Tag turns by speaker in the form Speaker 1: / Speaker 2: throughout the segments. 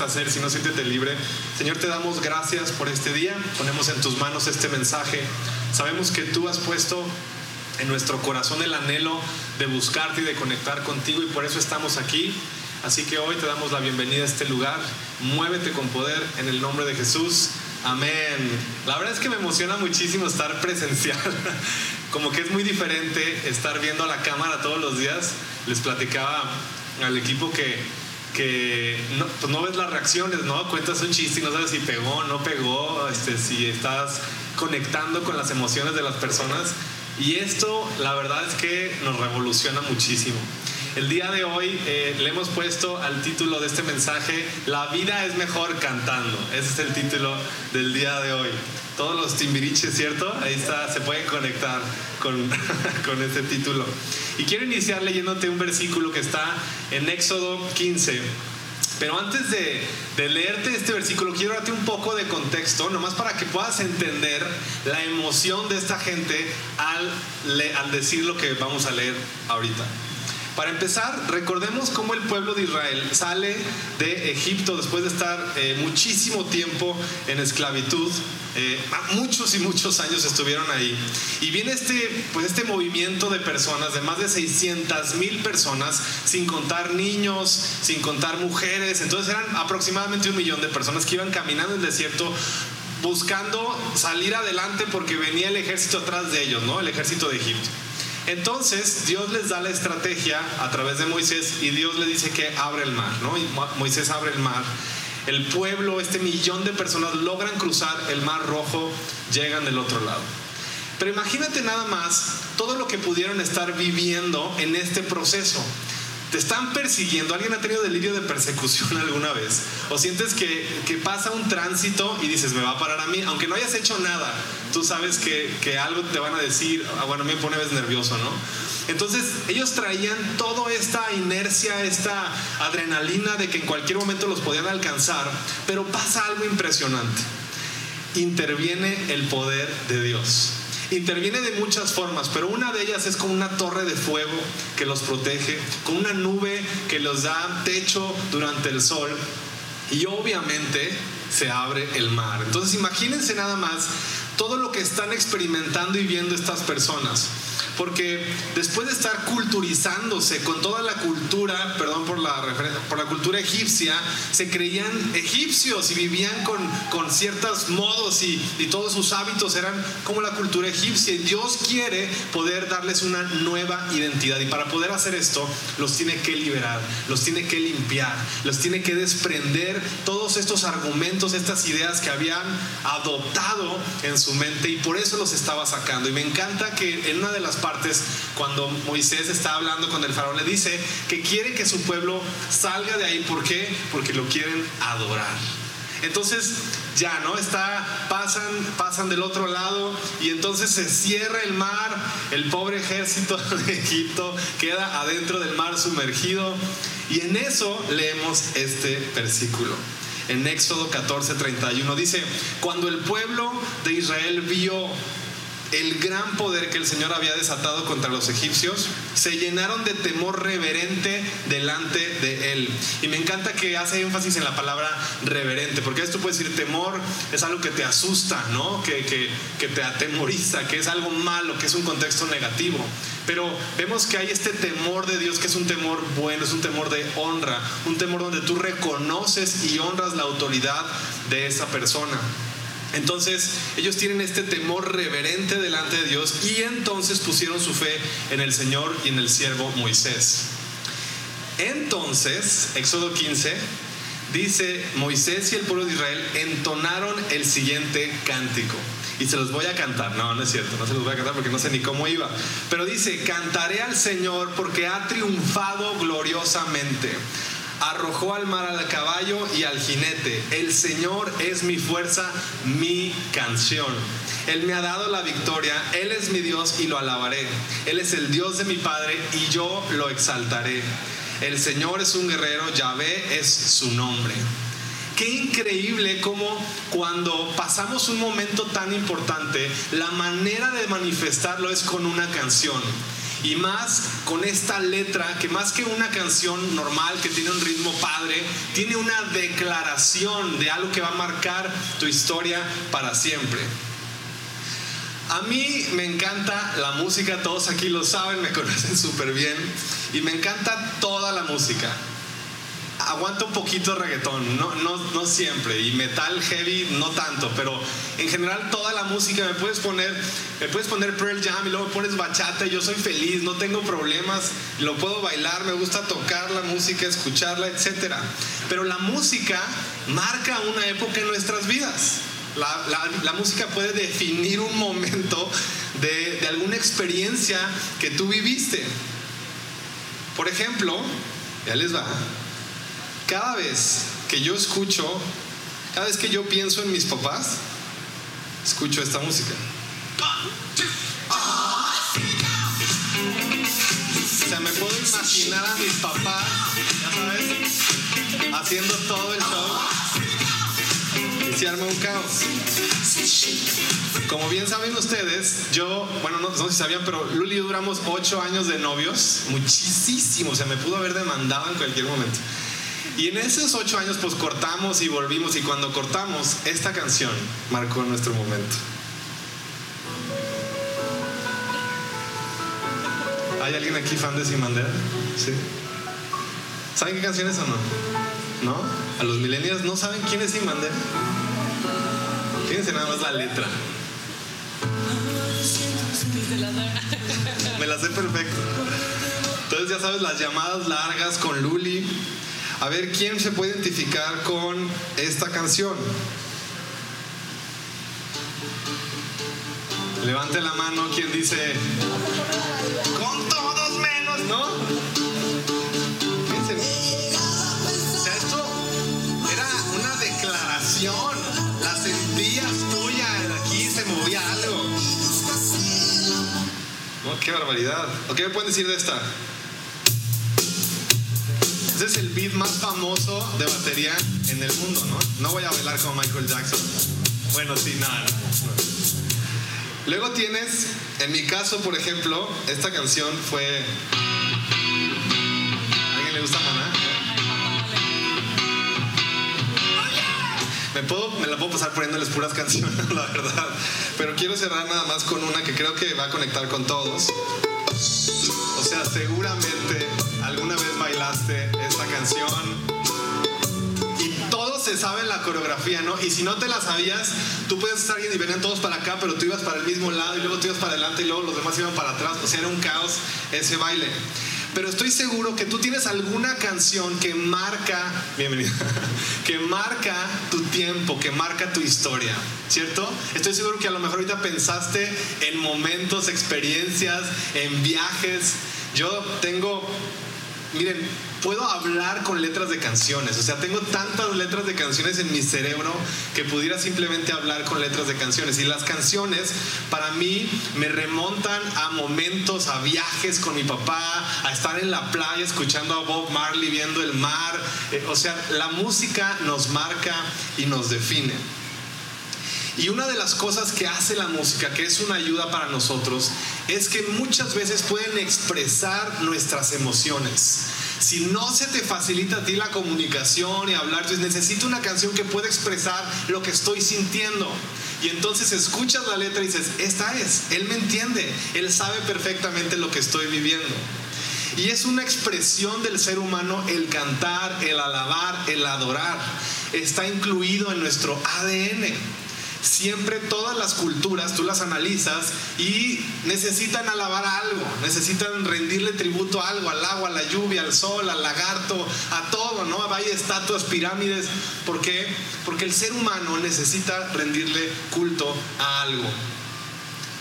Speaker 1: puedes hacer, si no, siéntete libre. Señor, te damos gracias por este día, ponemos en tus manos este mensaje. Sabemos que tú has puesto en nuestro corazón el anhelo de buscarte y de conectar contigo y por eso estamos aquí. Así que hoy te damos la bienvenida a este lugar. Muévete con poder en el nombre de Jesús. Amén. La verdad es que me emociona muchísimo estar presencial. Como que es muy diferente estar viendo a la cámara todos los días. Les platicaba al equipo que, que no, pues no ves las reacciones, ¿no? Cuentas un chiste y no sabes si pegó, no pegó, este, si estás conectando con las emociones de las personas. Y esto, la verdad es que nos revoluciona muchísimo. El día de hoy eh, le hemos puesto al título de este mensaje, La vida es mejor cantando. Ese es el título del día de hoy. Todos los timbiriches, ¿cierto? Ahí está, se pueden conectar con, con este título. Y quiero iniciar leyéndote un versículo que está en Éxodo 15. Pero antes de, de, leerte este versículo, quiero darte un poco de contexto, nomás para que puedas entender la emoción de esta gente al, al decir lo que vamos a leer ahorita. Para empezar, recordemos cómo el pueblo de Israel sale de Egipto después de estar eh, muchísimo tiempo en esclavitud. Eh, muchos y muchos años estuvieron ahí. Y viene este, pues este movimiento de personas, de más de 600 mil personas, sin contar niños, sin contar mujeres. Entonces eran aproximadamente un millón de personas que iban caminando en el desierto buscando salir adelante porque venía el ejército atrás de ellos, ¿no? El ejército de Egipto. Entonces Dios les da la estrategia a través de Moisés y Dios le dice que abre el mar, ¿no? Moisés abre el mar. El pueblo, este millón de personas logran cruzar el mar rojo, llegan del otro lado. Pero imagínate nada más todo lo que pudieron estar viviendo en este proceso. Te están persiguiendo. ¿Alguien ha tenido delirio de persecución alguna vez? ¿O sientes que, que, pasa un tránsito y dices, me va a parar a mí? Aunque no hayas hecho nada, tú sabes que, que algo te van a decir. Ah, bueno, me pone nervioso, ¿no? Entonces ellos traían toda esta inercia, esta adrenalina de que en cualquier momento los podían alcanzar. Pero pasa algo impresionante. Interviene el poder de Dios. Interviene de muchas formas, pero una de ellas es con una torre de fuego que los protege, con una nube que los da techo durante el sol y obviamente se abre el mar. Entonces imagínense nada más todo lo que están experimentando y viendo estas personas. Porque después de estar culturizándose con toda la cultura, perdón por la, por la cultura egipcia, se creían egipcios y vivían con, con ciertos modos y, y todos sus hábitos eran como la cultura egipcia. Y Dios quiere poder darles una nueva identidad. Y para poder hacer esto, los tiene que liberar, los tiene que limpiar, los tiene que desprender todos estos argumentos, estas ideas que habían adoptado en su mente y por eso los estaba sacando. Y me encanta que en una de las partes cuando Moisés está hablando con el faraón, le dice que quiere que su pueblo salga de ahí. ¿Por qué? Porque lo quieren adorar. Entonces ya, ¿no? Está, pasan, pasan del otro lado y entonces se cierra el mar, el pobre ejército de Egipto queda adentro del mar sumergido y en eso leemos este versículo. En Éxodo 14, 31 dice, cuando el pueblo de Israel vio el gran poder que el Señor había desatado contra los egipcios, se llenaron de temor reverente delante de Él. Y me encanta que hace énfasis en la palabra reverente, porque esto puede decir temor, es algo que te asusta, ¿no? Que, que te atemoriza, que es algo malo, que es un contexto negativo. Pero vemos que hay este temor de Dios que es un temor bueno, es un temor de honra, un temor donde tú reconoces y honras la autoridad de esa persona. Entonces ellos tienen este temor reverente delante de Dios y entonces pusieron su fe en el Señor y en el siervo Moisés. Entonces, Éxodo 15, dice, Moisés y el pueblo de Israel entonaron el siguiente cántico. Y se los voy a cantar. No, no es cierto, no se los voy a cantar porque no sé ni cómo iba. Pero dice, cantaré al Señor porque ha triunfado gloriosamente arrojó al mar al caballo y al jinete. El Señor es mi fuerza, mi canción. Él me ha dado la victoria, Él es mi Dios y lo alabaré. Él es el Dios de mi Padre y yo lo exaltaré. El Señor es un guerrero, Yahvé es su nombre. Qué increíble como cuando pasamos un momento tan importante, la manera de manifestarlo es con una canción. Y más con esta letra que más que una canción normal que tiene un ritmo padre, tiene una declaración de algo que va a marcar tu historia para siempre. A mí me encanta la música, todos aquí lo saben, me conocen súper bien, y me encanta toda la música. Aguanto un poquito reggaetón, no, no, no siempre, y metal heavy no tanto, pero en general toda la música me puedes poner, me puedes poner Pearl Jam y luego me pones bachata y yo soy feliz, no tengo problemas, lo puedo bailar, me gusta tocar la música, escucharla, etc. Pero la música marca una época en nuestras vidas. La, música puede definir un momento de, de alguna experiencia que tú viviste. Por ejemplo, ya les va, cada vez que yo escucho, cada vez que yo pienso en mis papás, escucho esta música. O sea, me puedo imaginar a mis papás, ya sabes, haciendo todo el show se arma un caos. Como bien saben ustedes, yo, bueno, no, sé si sabían, pero Luli y yo duramos ocho años de novios, muchísimo, o sea, me pudo haber demandado en cualquier momento. Y en esos ocho años, pues cortamos y volvimos, y cuando cortamos, esta canción marcó nuestro momento. ¿Hay alguien aquí fan de Sin Sí. ¿Saben qué canción es o no? ¿No? A los millennials no saben quién es Sin Fíjense nada más la letra. Me la sé perfecto. Entonces ya sabes las llamadas largas con Luli. A ver quién se puede identificar con esta canción. Levante la mano quien dice, con todos menos, ¿no? Fíjense. O sea, esto era una declaración sentías tuya, aquí se movía algo. No, qué barbaridad. ¿O qué me pueden decir de esta? Ese es el beat más famoso de batería en el mundo, ¿no? No voy a bailar como Michael Jackson. Bueno, sí, nada. Luego tienes, en mi caso, por ejemplo, esta canción fue. ¿A alguien le gusta Maná? Me, puedo, me la puedo pasar poniéndoles puras canciones, la verdad. Pero quiero cerrar nada más con una que creo que va a conectar con todos. O sea, seguramente alguna vez bailaste canción y todos se saben la coreografía, ¿no? Y si no te la sabías, tú puedes estar bien y venían todos para acá, pero tú ibas para el mismo lado y luego tú ibas para adelante y luego los demás iban para atrás. O sea, era un caos ese baile pero estoy seguro que tú tienes alguna canción que marca, bienvenida, que marca tu tiempo, que marca tu historia, ¿cierto? Estoy seguro que a lo mejor ahorita pensaste en momentos, experiencias, en viajes. Yo tengo, miren, puedo hablar con letras de canciones. O sea, tengo tantas letras de canciones en mi cerebro que pudiera simplemente hablar con letras de canciones. Y las canciones para mí me remontan a momentos, a viajes con mi papá, a estar en la playa escuchando a Bob Marley, viendo el mar. Eh, o sea, la música nos marca y nos define. Y una de las cosas que hace la música, que es una ayuda para nosotros, es que muchas veces pueden expresar nuestras emociones. Si no se te facilita a ti la comunicación y hablar, entonces necesito una canción que pueda expresar lo que estoy sintiendo. Y entonces escuchas la letra y dices, esta es, él me entiende, él sabe perfectamente lo que estoy viviendo. Y es una expresión del ser humano el cantar, el alabar, el adorar. Está incluido en nuestro ADN siempre todas las culturas tú las analizas y necesitan alabar algo, necesitan rendirle tributo a algo, al agua, a la lluvia, al sol, al lagarto, a todo, ¿no? Hay estatuas, pirámides. ¿Por qué? Porque el ser humano necesita rendirle culto a algo.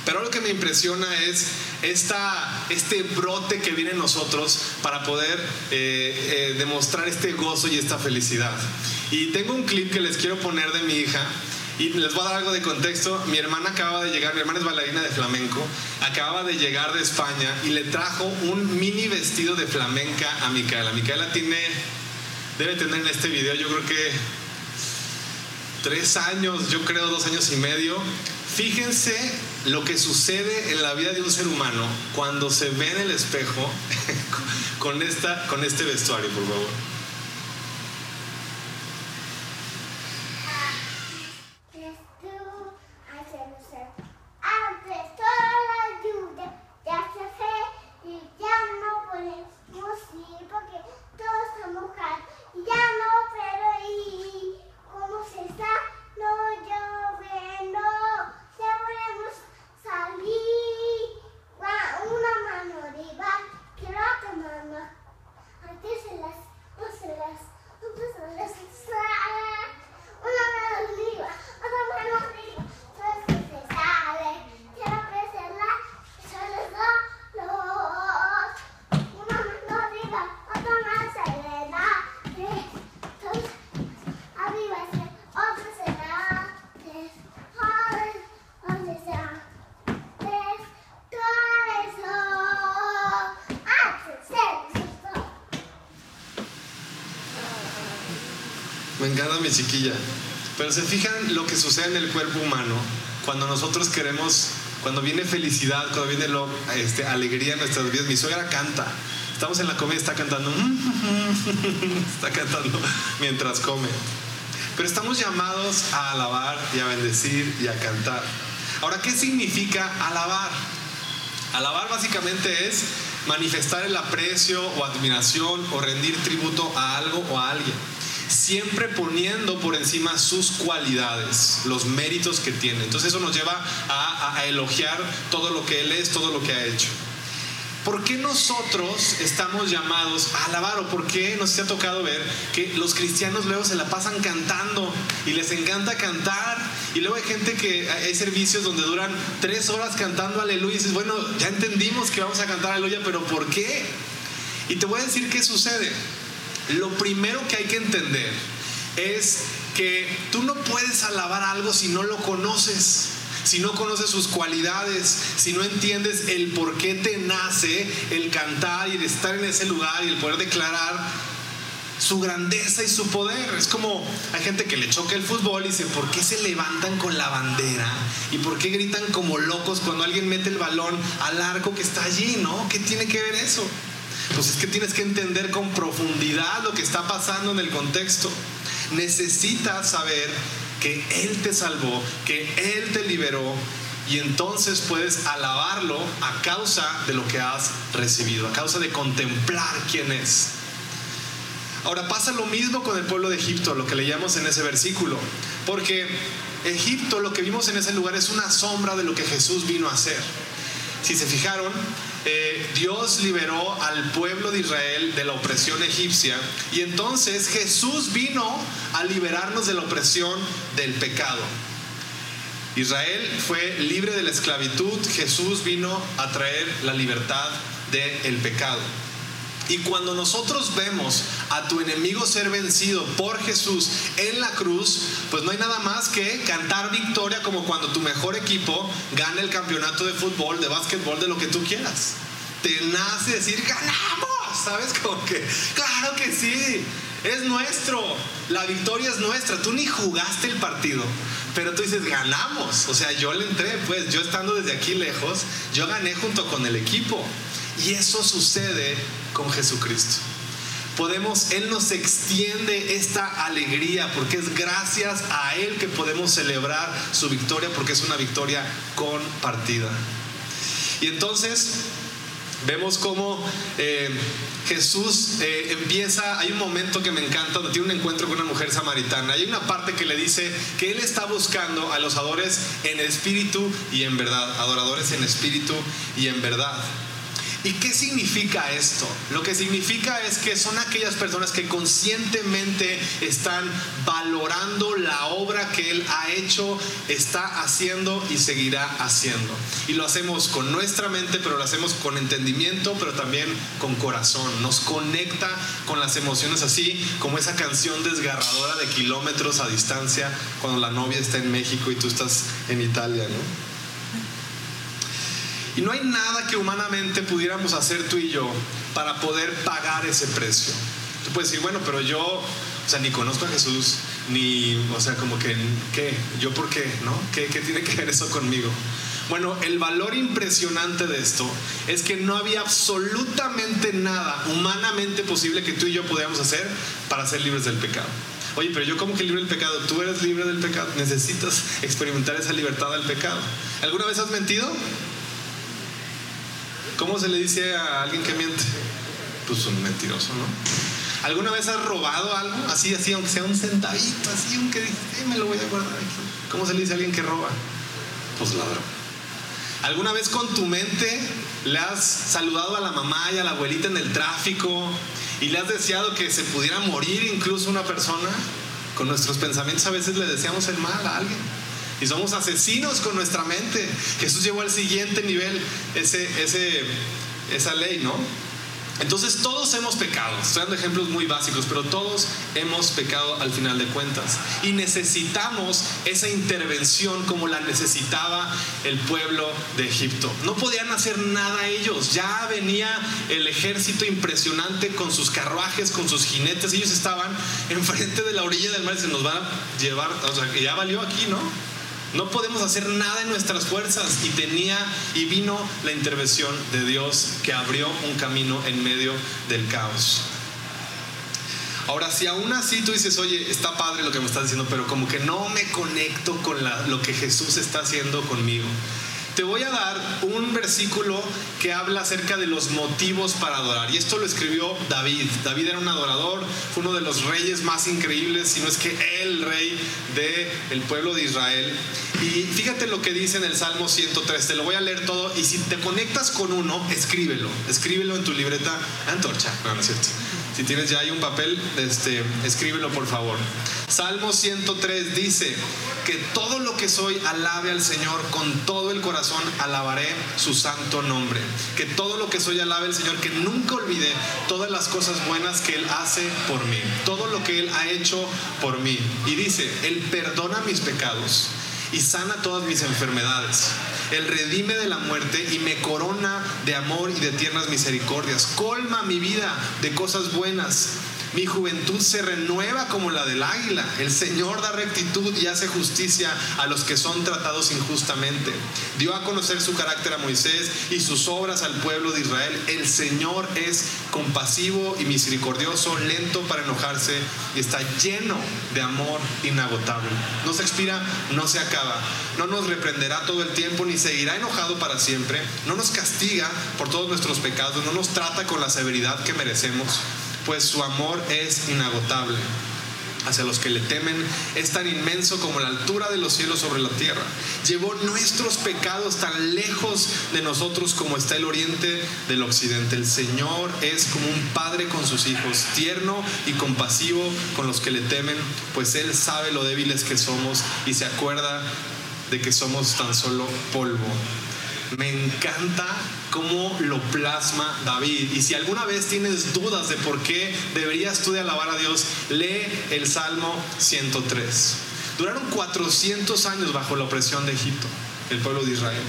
Speaker 1: Pero lo que me impresiona es esta, este brote que viene en nosotros para poder eh, eh, demostrar este gozo y esta felicidad. Y tengo un clip que les quiero poner de mi hija y les voy a dar algo de contexto. Mi hermana acaba de llegar, mi hermana es bailarina de flamenco, acaba de llegar de España y le trajo un mini vestido de flamenca a Micaela. Micaela tiene, debe tener en este video, yo creo que tres años, yo creo dos años y medio. Fíjense lo que sucede en la vida de un ser humano cuando se ve en el espejo con, esta, con este vestuario, por favor. Mi chiquilla. Pero se fijan lo que sucede en el cuerpo humano cuando nosotros queremos, cuando viene felicidad, cuando viene lo, este, alegría en nuestras vidas. Mi suegra canta. Estamos en la comida, está cantando. está cantando mientras come. Pero estamos llamados a alabar y a bendecir y a cantar. Ahora, ¿qué significa alabar? Alabar básicamente es manifestar el aprecio o admiración o rendir tributo a algo o a alguien siempre poniendo por encima sus cualidades, los méritos que tiene. Entonces eso nos lleva a, elogiar todo lo que Él es, todo lo que ha hecho. ¿Por qué nosotros estamos llamados a alabar o por qué nos ha tocado ver que los cristianos luego se la pasan cantando y les encanta cantar? Y luego hay gente que hay servicios donde duran tres horas cantando aleluya y dices, bueno, ya entendimos que vamos a cantar aleluya, pero ¿por qué? Y te voy a decir qué sucede. Lo primero que hay que entender es que tú no puedes alabar algo si no lo conoces si no conoces sus cualidades, si no entiendes el por qué te nace el cantar y el estar en ese lugar y el poder declarar su grandeza y su poder. Es como hay gente que le choca el fútbol y dice, ¿por qué se levantan con la bandera? ¿Y por qué gritan como locos cuando alguien mete el balón al arco que está allí? ¿No? ¿Qué tiene que ver eso? Pues es que tienes que entender con profundidad lo que está pasando en el contexto. Necesitas saber que Él te salvó, que Él te liberó y entonces puedes alabarlo a causa de lo que has recibido, a causa de contemplar quién es. Ahora pasa lo mismo con el pueblo de Egipto, lo que leíamos en ese versículo, porque Egipto, lo que vimos en ese lugar es una sombra de lo que Jesús vino a hacer. Si se fijaron, eh, Dios liberó al pueblo de Israel de la opresión egipcia y entonces Jesús vino a liberarnos de la opresión del pecado. Israel fue libre de la esclavitud, Jesús vino a traer la libertad del pecado. Y cuando nosotros vemos a tu enemigo ser vencido por Jesús en la cruz, pues no hay nada más que cantar victoria como cuando tu mejor equipo gana el campeonato de fútbol, de básquetbol, de lo que tú quieras. Te nace decir, ganamos, ¿sabes? Como que, claro que sí, es nuestro, la victoria es nuestra, tú ni jugaste el partido, pero tú dices, ganamos, o sea, yo le entré, pues yo estando desde aquí lejos, yo gané junto con el equipo. Y eso sucede con Jesucristo. Podemos, Él nos extiende esta alegría porque es gracias a Él que podemos celebrar su victoria porque es una victoria compartida. Y entonces vemos cómo eh, Jesús eh, empieza, hay un momento que me encanta donde tiene un encuentro con una mujer samaritana. Hay una parte que le dice que Él está buscando a los adoradores en espíritu y en verdad, adoradores en espíritu y en verdad. ¿Y qué significa esto? Lo que significa es que son aquellas personas que conscientemente están valorando la obra que Él ha hecho, está haciendo y seguirá haciendo. Y lo hacemos con nuestra mente, pero lo hacemos con entendimiento, pero también con corazón. Nos conecta con las emociones así como esa canción desgarradora de kilómetros a distancia cuando la novia está en México y tú estás en Italia, ¿no? Y no hay nada que humanamente pudiéramos hacer tú y yo para poder pagar ese precio. Tú puedes decir, bueno, pero yo, o sea, ni conozco a Jesús, ni, o sea, como que, ¿qué? ¿Yo por qué? ¿No? ¿Qué, qué tiene que ver eso conmigo? Bueno, el valor impresionante de esto es que no había absolutamente nada humanamente posible que tú y yo pudiéramos hacer para ser libres del pecado. Oye, pero yo como que libre del pecado, tú eres libre del pecado, necesitas experimentar esa libertad del pecado. ¿Alguna vez has mentido? ¿Cómo se le dice a alguien que miente? Pues un mentiroso, ¿no? ¿Alguna vez has robado algo? Así, así, aunque sea un centavito, así, aunque eh, me lo voy a guardar aquí. ¿Cómo se le dice a alguien que roba? Pues ladrón. ¿Alguna vez con tu mente le has saludado a la mamá y a la abuelita en el tráfico y le has deseado que se pudiera morir incluso una persona? Con nuestros pensamientos a veces le deseamos el mal a alguien. Y somos asesinos con nuestra mente. Jesús llevó al siguiente nivel ese, esa ley, ¿no? Entonces todos hemos pecado, estoy dando ejemplos muy básicos, pero todos hemos pecado al final de cuentas. Y necesitamos esa intervención como la necesitaba el pueblo de Egipto. No podían hacer nada ellos, ya venía el ejército impresionante con sus carruajes, con sus jinetes, ellos estaban enfrente de la orilla del mar y se nos van a llevar, o sea, que ya valió aquí, ¿no? No podemos hacer nada en nuestras fuerzas y tenía y vino la intervención de Dios que abrió un camino en medio del caos. Ahora, si aún así tú dices, oye, está padre lo que me estás diciendo, pero como que no me conecto con lo que Jesús está haciendo conmigo. Te voy a dar un versículo que habla acerca de los motivos para adorar. Y esto lo escribió David. David era un adorador, fue uno de los reyes más increíbles, si no es que el rey del pueblo de Israel. Y fíjate lo que dice en el Salmo 103. Te lo voy a leer todo. Y si te conectas con uno, escríbelo. Escríbelo en tu libreta antorcha. No, no es cierto. Si tienes ya ahí un papel, este, escríbelo por favor. Salmo 103 dice que todo lo que soy alabe al Señor con todo el corazón, alabaré su santo nombre. Que todo lo que soy alabe al Señor, que nunca olvide todas las cosas buenas que Él hace por mí, todo lo que Él ha hecho por mí. Y dice, Él perdona mis pecados y sana todas mis enfermedades. Él redime de la muerte y me corona de amor y de tiernas misericordias. Colma mi vida de cosas buenas mi juventud se renueva como la del águila. El Señor da rectitud y hace justicia a los que son tratados injustamente. Dio a conocer su carácter a Moisés y sus obras al pueblo de Israel. El Señor es compasivo y misericordioso, lento para enojarse y está lleno de amor inagotable. No se expira, no se acaba. No nos reprenderá todo el tiempo ni seguirá enojado para siempre. No nos castiga por todos nuestros pecados. No nos trata con la severidad que merecemos pues su amor es inagotable. Hacia los que le temen es tan inmenso como la altura de los cielos sobre la tierra. Llevó nuestros pecados tan lejos de nosotros como está el oriente del occidente. El Señor es como un padre con sus hijos, tierno y compasivo con los que le temen, pues Él sabe lo débiles que somos y se acuerda de que somos tan solo polvo. Me encanta cómo lo plasma David. Y si alguna vez tienes dudas de por qué deberías tú alabar a Dios, lee el Salmo 103. Duraron 400 años bajo la opresión de Egipto, el pueblo de Israel.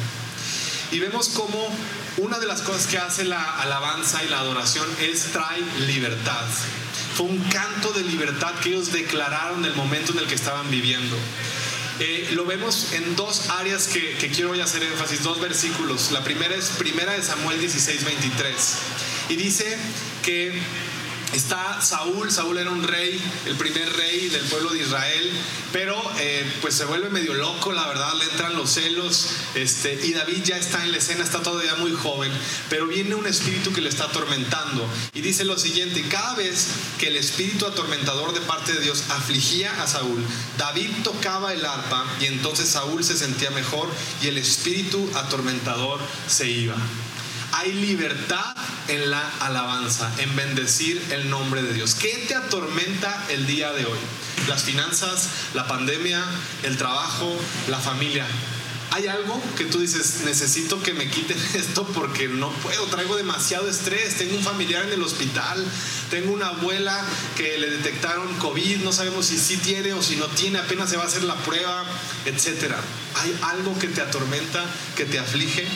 Speaker 1: Y vemos cómo una de las cosas que hace la alabanza y la adoración es traer libertad. Fue un canto de libertad que ellos declararon el momento en el que estaban viviendo. Eh, lo vemos en dos áreas que, que, quiero hoy hacer énfasis, dos versículos. La primera es primera de Samuel 16, 23. Y dice que Está Saúl, Saúl era un rey, el primer rey del pueblo de Israel, pero eh, pues se vuelve medio loco, la verdad, le entran los celos, este, y David ya está en la escena, está todavía muy joven, pero viene un espíritu que le está atormentando. Y dice lo siguiente, cada vez que el espíritu atormentador de parte de Dios afligía a Saúl, David tocaba el arpa y entonces Saúl se sentía mejor y el espíritu atormentador se iba. Hay libertad en la alabanza, en bendecir el nombre de Dios. ¿Qué te atormenta el día de hoy? Las finanzas, la pandemia, el trabajo, la familia. ¿Hay algo que tú dices, necesito que me quiten esto porque no puedo, traigo demasiado estrés, tengo un familiar en el hospital, tengo una abuela que le detectaron COVID, no sabemos si sí tiene o si no tiene, apenas se va a hacer la prueba, etcétera. ¿Hay algo que te atormenta, que te aflige?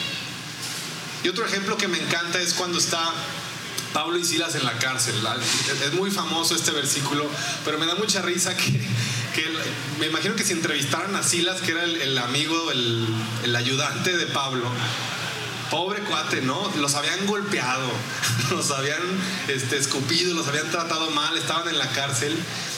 Speaker 1: Y otro ejemplo que me encanta es cuando está Pablo y Silas en la cárcel. Es muy famoso este versículo, pero me da mucha risa que, me imagino que si entrevistaran a Silas, que era el, amigo, el, el ayudante de Pablo, pobre cuate, ¿no? Los habían golpeado, los habían este, escupido, los habían tratado mal, estaban en la cárcel.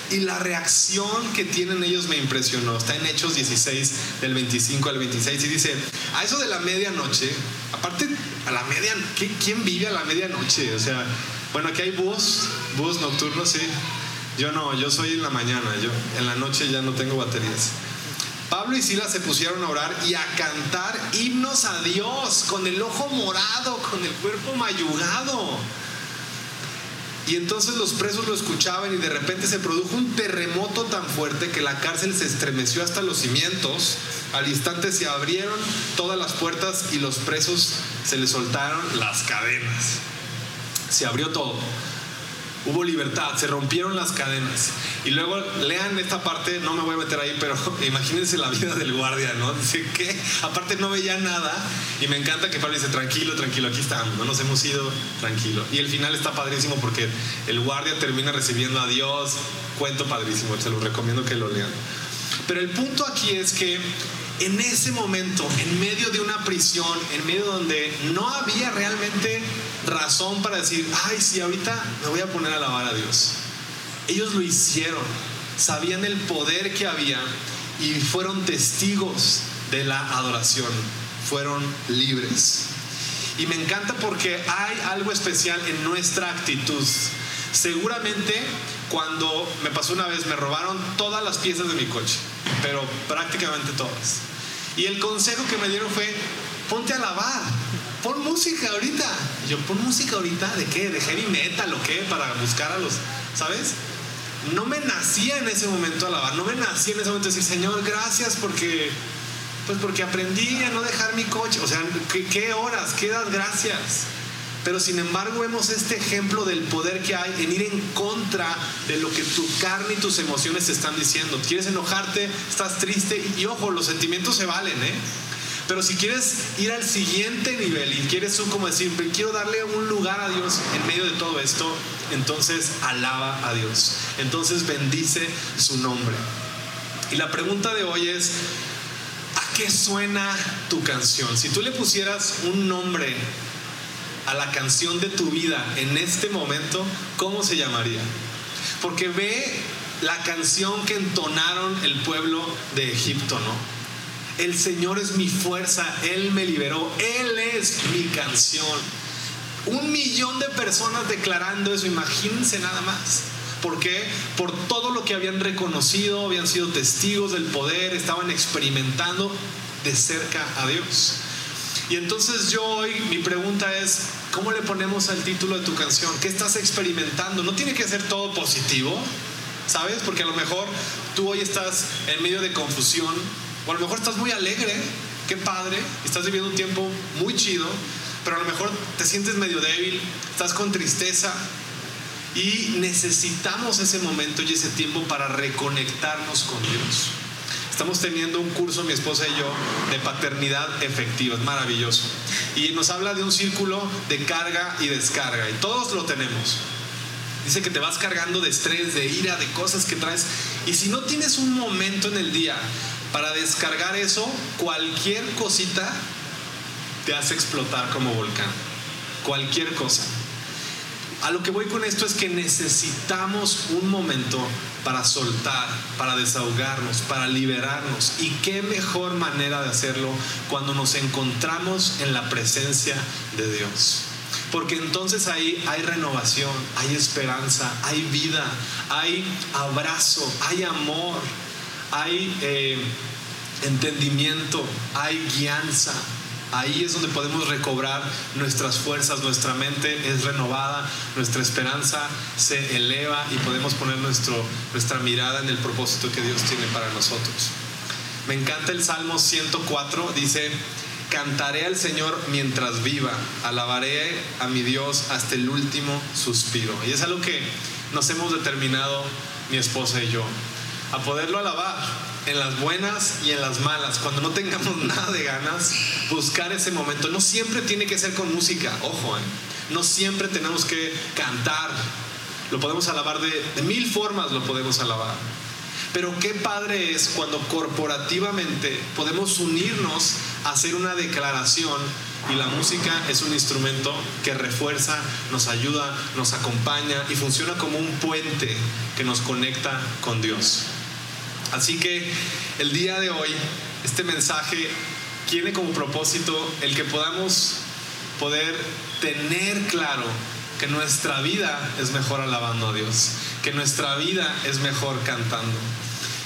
Speaker 1: Y la reacción que tienen ellos me impresionó. Está en Hechos 16, del 25 al 26, y dice, a eso de la medianoche, aparte, a la medianoche, ¿quién vive a la medianoche? O sea, bueno, aquí hay búhos, búhos nocturnos, sí. Yo no, yo soy en la mañana, yo en la noche ya no tengo baterías. Pablo y Silas se pusieron a orar y a cantar himnos a Dios con el ojo morado, con el cuerpo mayugado. Y entonces los presos lo escuchaban y de repente se produjo un terremoto tan fuerte que la cárcel se estremeció hasta los cimientos. Al instante se abrieron todas las puertas y los presos se les soltaron las cadenas. Se abrió todo hubo libertad, se rompieron las cadenas. Y luego lean esta parte, no me voy a meter ahí, pero imagínense la vida del guardia, ¿no? Dice que aparte no veía nada y me encanta que Pablo dice, tranquilo, tranquilo, aquí estamos, no nos hemos ido, tranquilo. Y el final está padrísimo porque el guardia termina recibiendo a Dios, cuento padrísimo, se lo recomiendo que lo lean. Pero el punto aquí es que en ese momento, en medio de una prisión, en medio donde no había realmente razón para decir, ay, sí, ahorita me voy a poner a alabar a Dios. Ellos lo hicieron, sabían el poder que había y fueron testigos de la adoración, fueron libres. Y me encanta porque hay algo especial en nuestra actitud. Seguramente cuando me pasó una vez me robaron todas las piezas de mi coche, pero prácticamente todas. Y el consejo que me dieron fue, ponte a lavar, pon música ahorita. yo, pon música ahorita, ¿de qué? ¿De heavy metal o qué? Para buscar a los, ¿sabes? No me nacía en ese momento a lavar, no me nacía en ese momento decir, Señor, gracias porque, pues porque aprendí a no dejar mi coche. O sea, ¿qué, qué horas? ¿Qué das gracias? Pero sin embargo vemos este ejemplo del poder que hay en ir en contra de lo que tu carne y tus emociones te están diciendo. ¿Quieres enojarte? ¿Estás triste? Y, ojo, los sentimientos se valen, ¿eh? Pero si quieres ir al siguiente nivel y quieres como decir, quiero darle un lugar a Dios en medio de todo esto, entonces alaba a Dios. Entonces bendice su nombre. Y la pregunta de hoy es, ¿a qué suena tu canción? Si tú le pusieras un nombre a la canción de tu vida en este momento, ¿cómo se llamaría? Porque ve la canción que entonaron el pueblo de Egipto, ¿no? El Señor es mi fuerza, Él me liberó, Él es mi canción. Un millón de personas declarando eso, imagínense nada más. ¿Por qué? Por todo lo que habían reconocido, habían sido testigos del poder, estaban experimentando de cerca a Dios. Y entonces yo hoy, mi pregunta es, ¿cómo le ponemos al título de tu canción? ¿Qué estás experimentando? No tiene que ser todo positivo, ¿sabes? Porque a lo mejor tú hoy estás en medio de confusión, o a lo mejor estás muy alegre, qué padre, estás viviendo un tiempo muy chido, pero a lo mejor te sientes medio débil, estás con tristeza, y necesitamos ese momento y ese tiempo para reconectarnos con Dios. Estamos teniendo un curso, mi esposa y yo, de paternidad efectiva, es maravilloso. Y nos habla de un círculo de carga y descarga, y todos lo tenemos. Dice que te vas cargando de estrés, de ira, de cosas que traes. Y si no tienes un momento en el día para descargar eso, cualquier cosita te hace explotar como volcán. Cualquier cosa. A lo que voy con esto es que necesitamos un momento para soltar, para desahogarnos, para liberarnos. Y qué mejor manera de hacerlo cuando nos encontramos en la presencia de Dios. Porque entonces ahí hay renovación, hay esperanza, hay vida, hay abrazo, hay amor, hay eh, entendimiento, hay guianza, Ahí es donde podemos recobrar nuestras fuerzas, nuestra mente es renovada, nuestra esperanza se eleva y podemos poner nuestro, nuestra mirada en el propósito que Dios tiene para nosotros. Me encanta el Salmo 104, dice, cantaré al Señor mientras viva, alabaré a mi Dios hasta el último suspiro. Y es algo que nos hemos determinado mi esposa y yo, a poderlo alabar en las buenas y en las malas, cuando no tengamos nada de ganas, buscar ese momento. No siempre tiene que ser con música, ojo, ¿eh? No siempre tenemos que cantar. Lo podemos alabar de, de mil formas, lo podemos alabar. Pero qué padre es cuando corporativamente podemos unirnos a hacer una declaración y la música es un instrumento que refuerza, nos ayuda, nos acompaña y funciona como un puente que nos conecta con Dios. Así que el día de hoy, este mensaje tiene como propósito el que podamos poder tener claro que nuestra vida es mejor alabando a Dios, que nuestra vida es mejor cantando.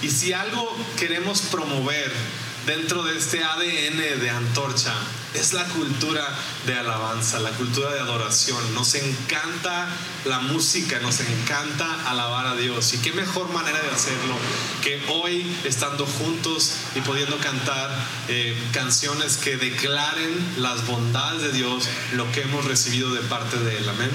Speaker 1: Y si algo queremos promover dentro de este ADN de antorcha es la cultura de alabanza, la cultura de adoración. Nos encanta la música, nos encanta alabar a Dios. Y qué mejor manera de hacerlo que hoy estando juntos y pudiendo cantar eh, canciones que declaren las bondades de Dios, lo que hemos recibido de parte de Él. Amén.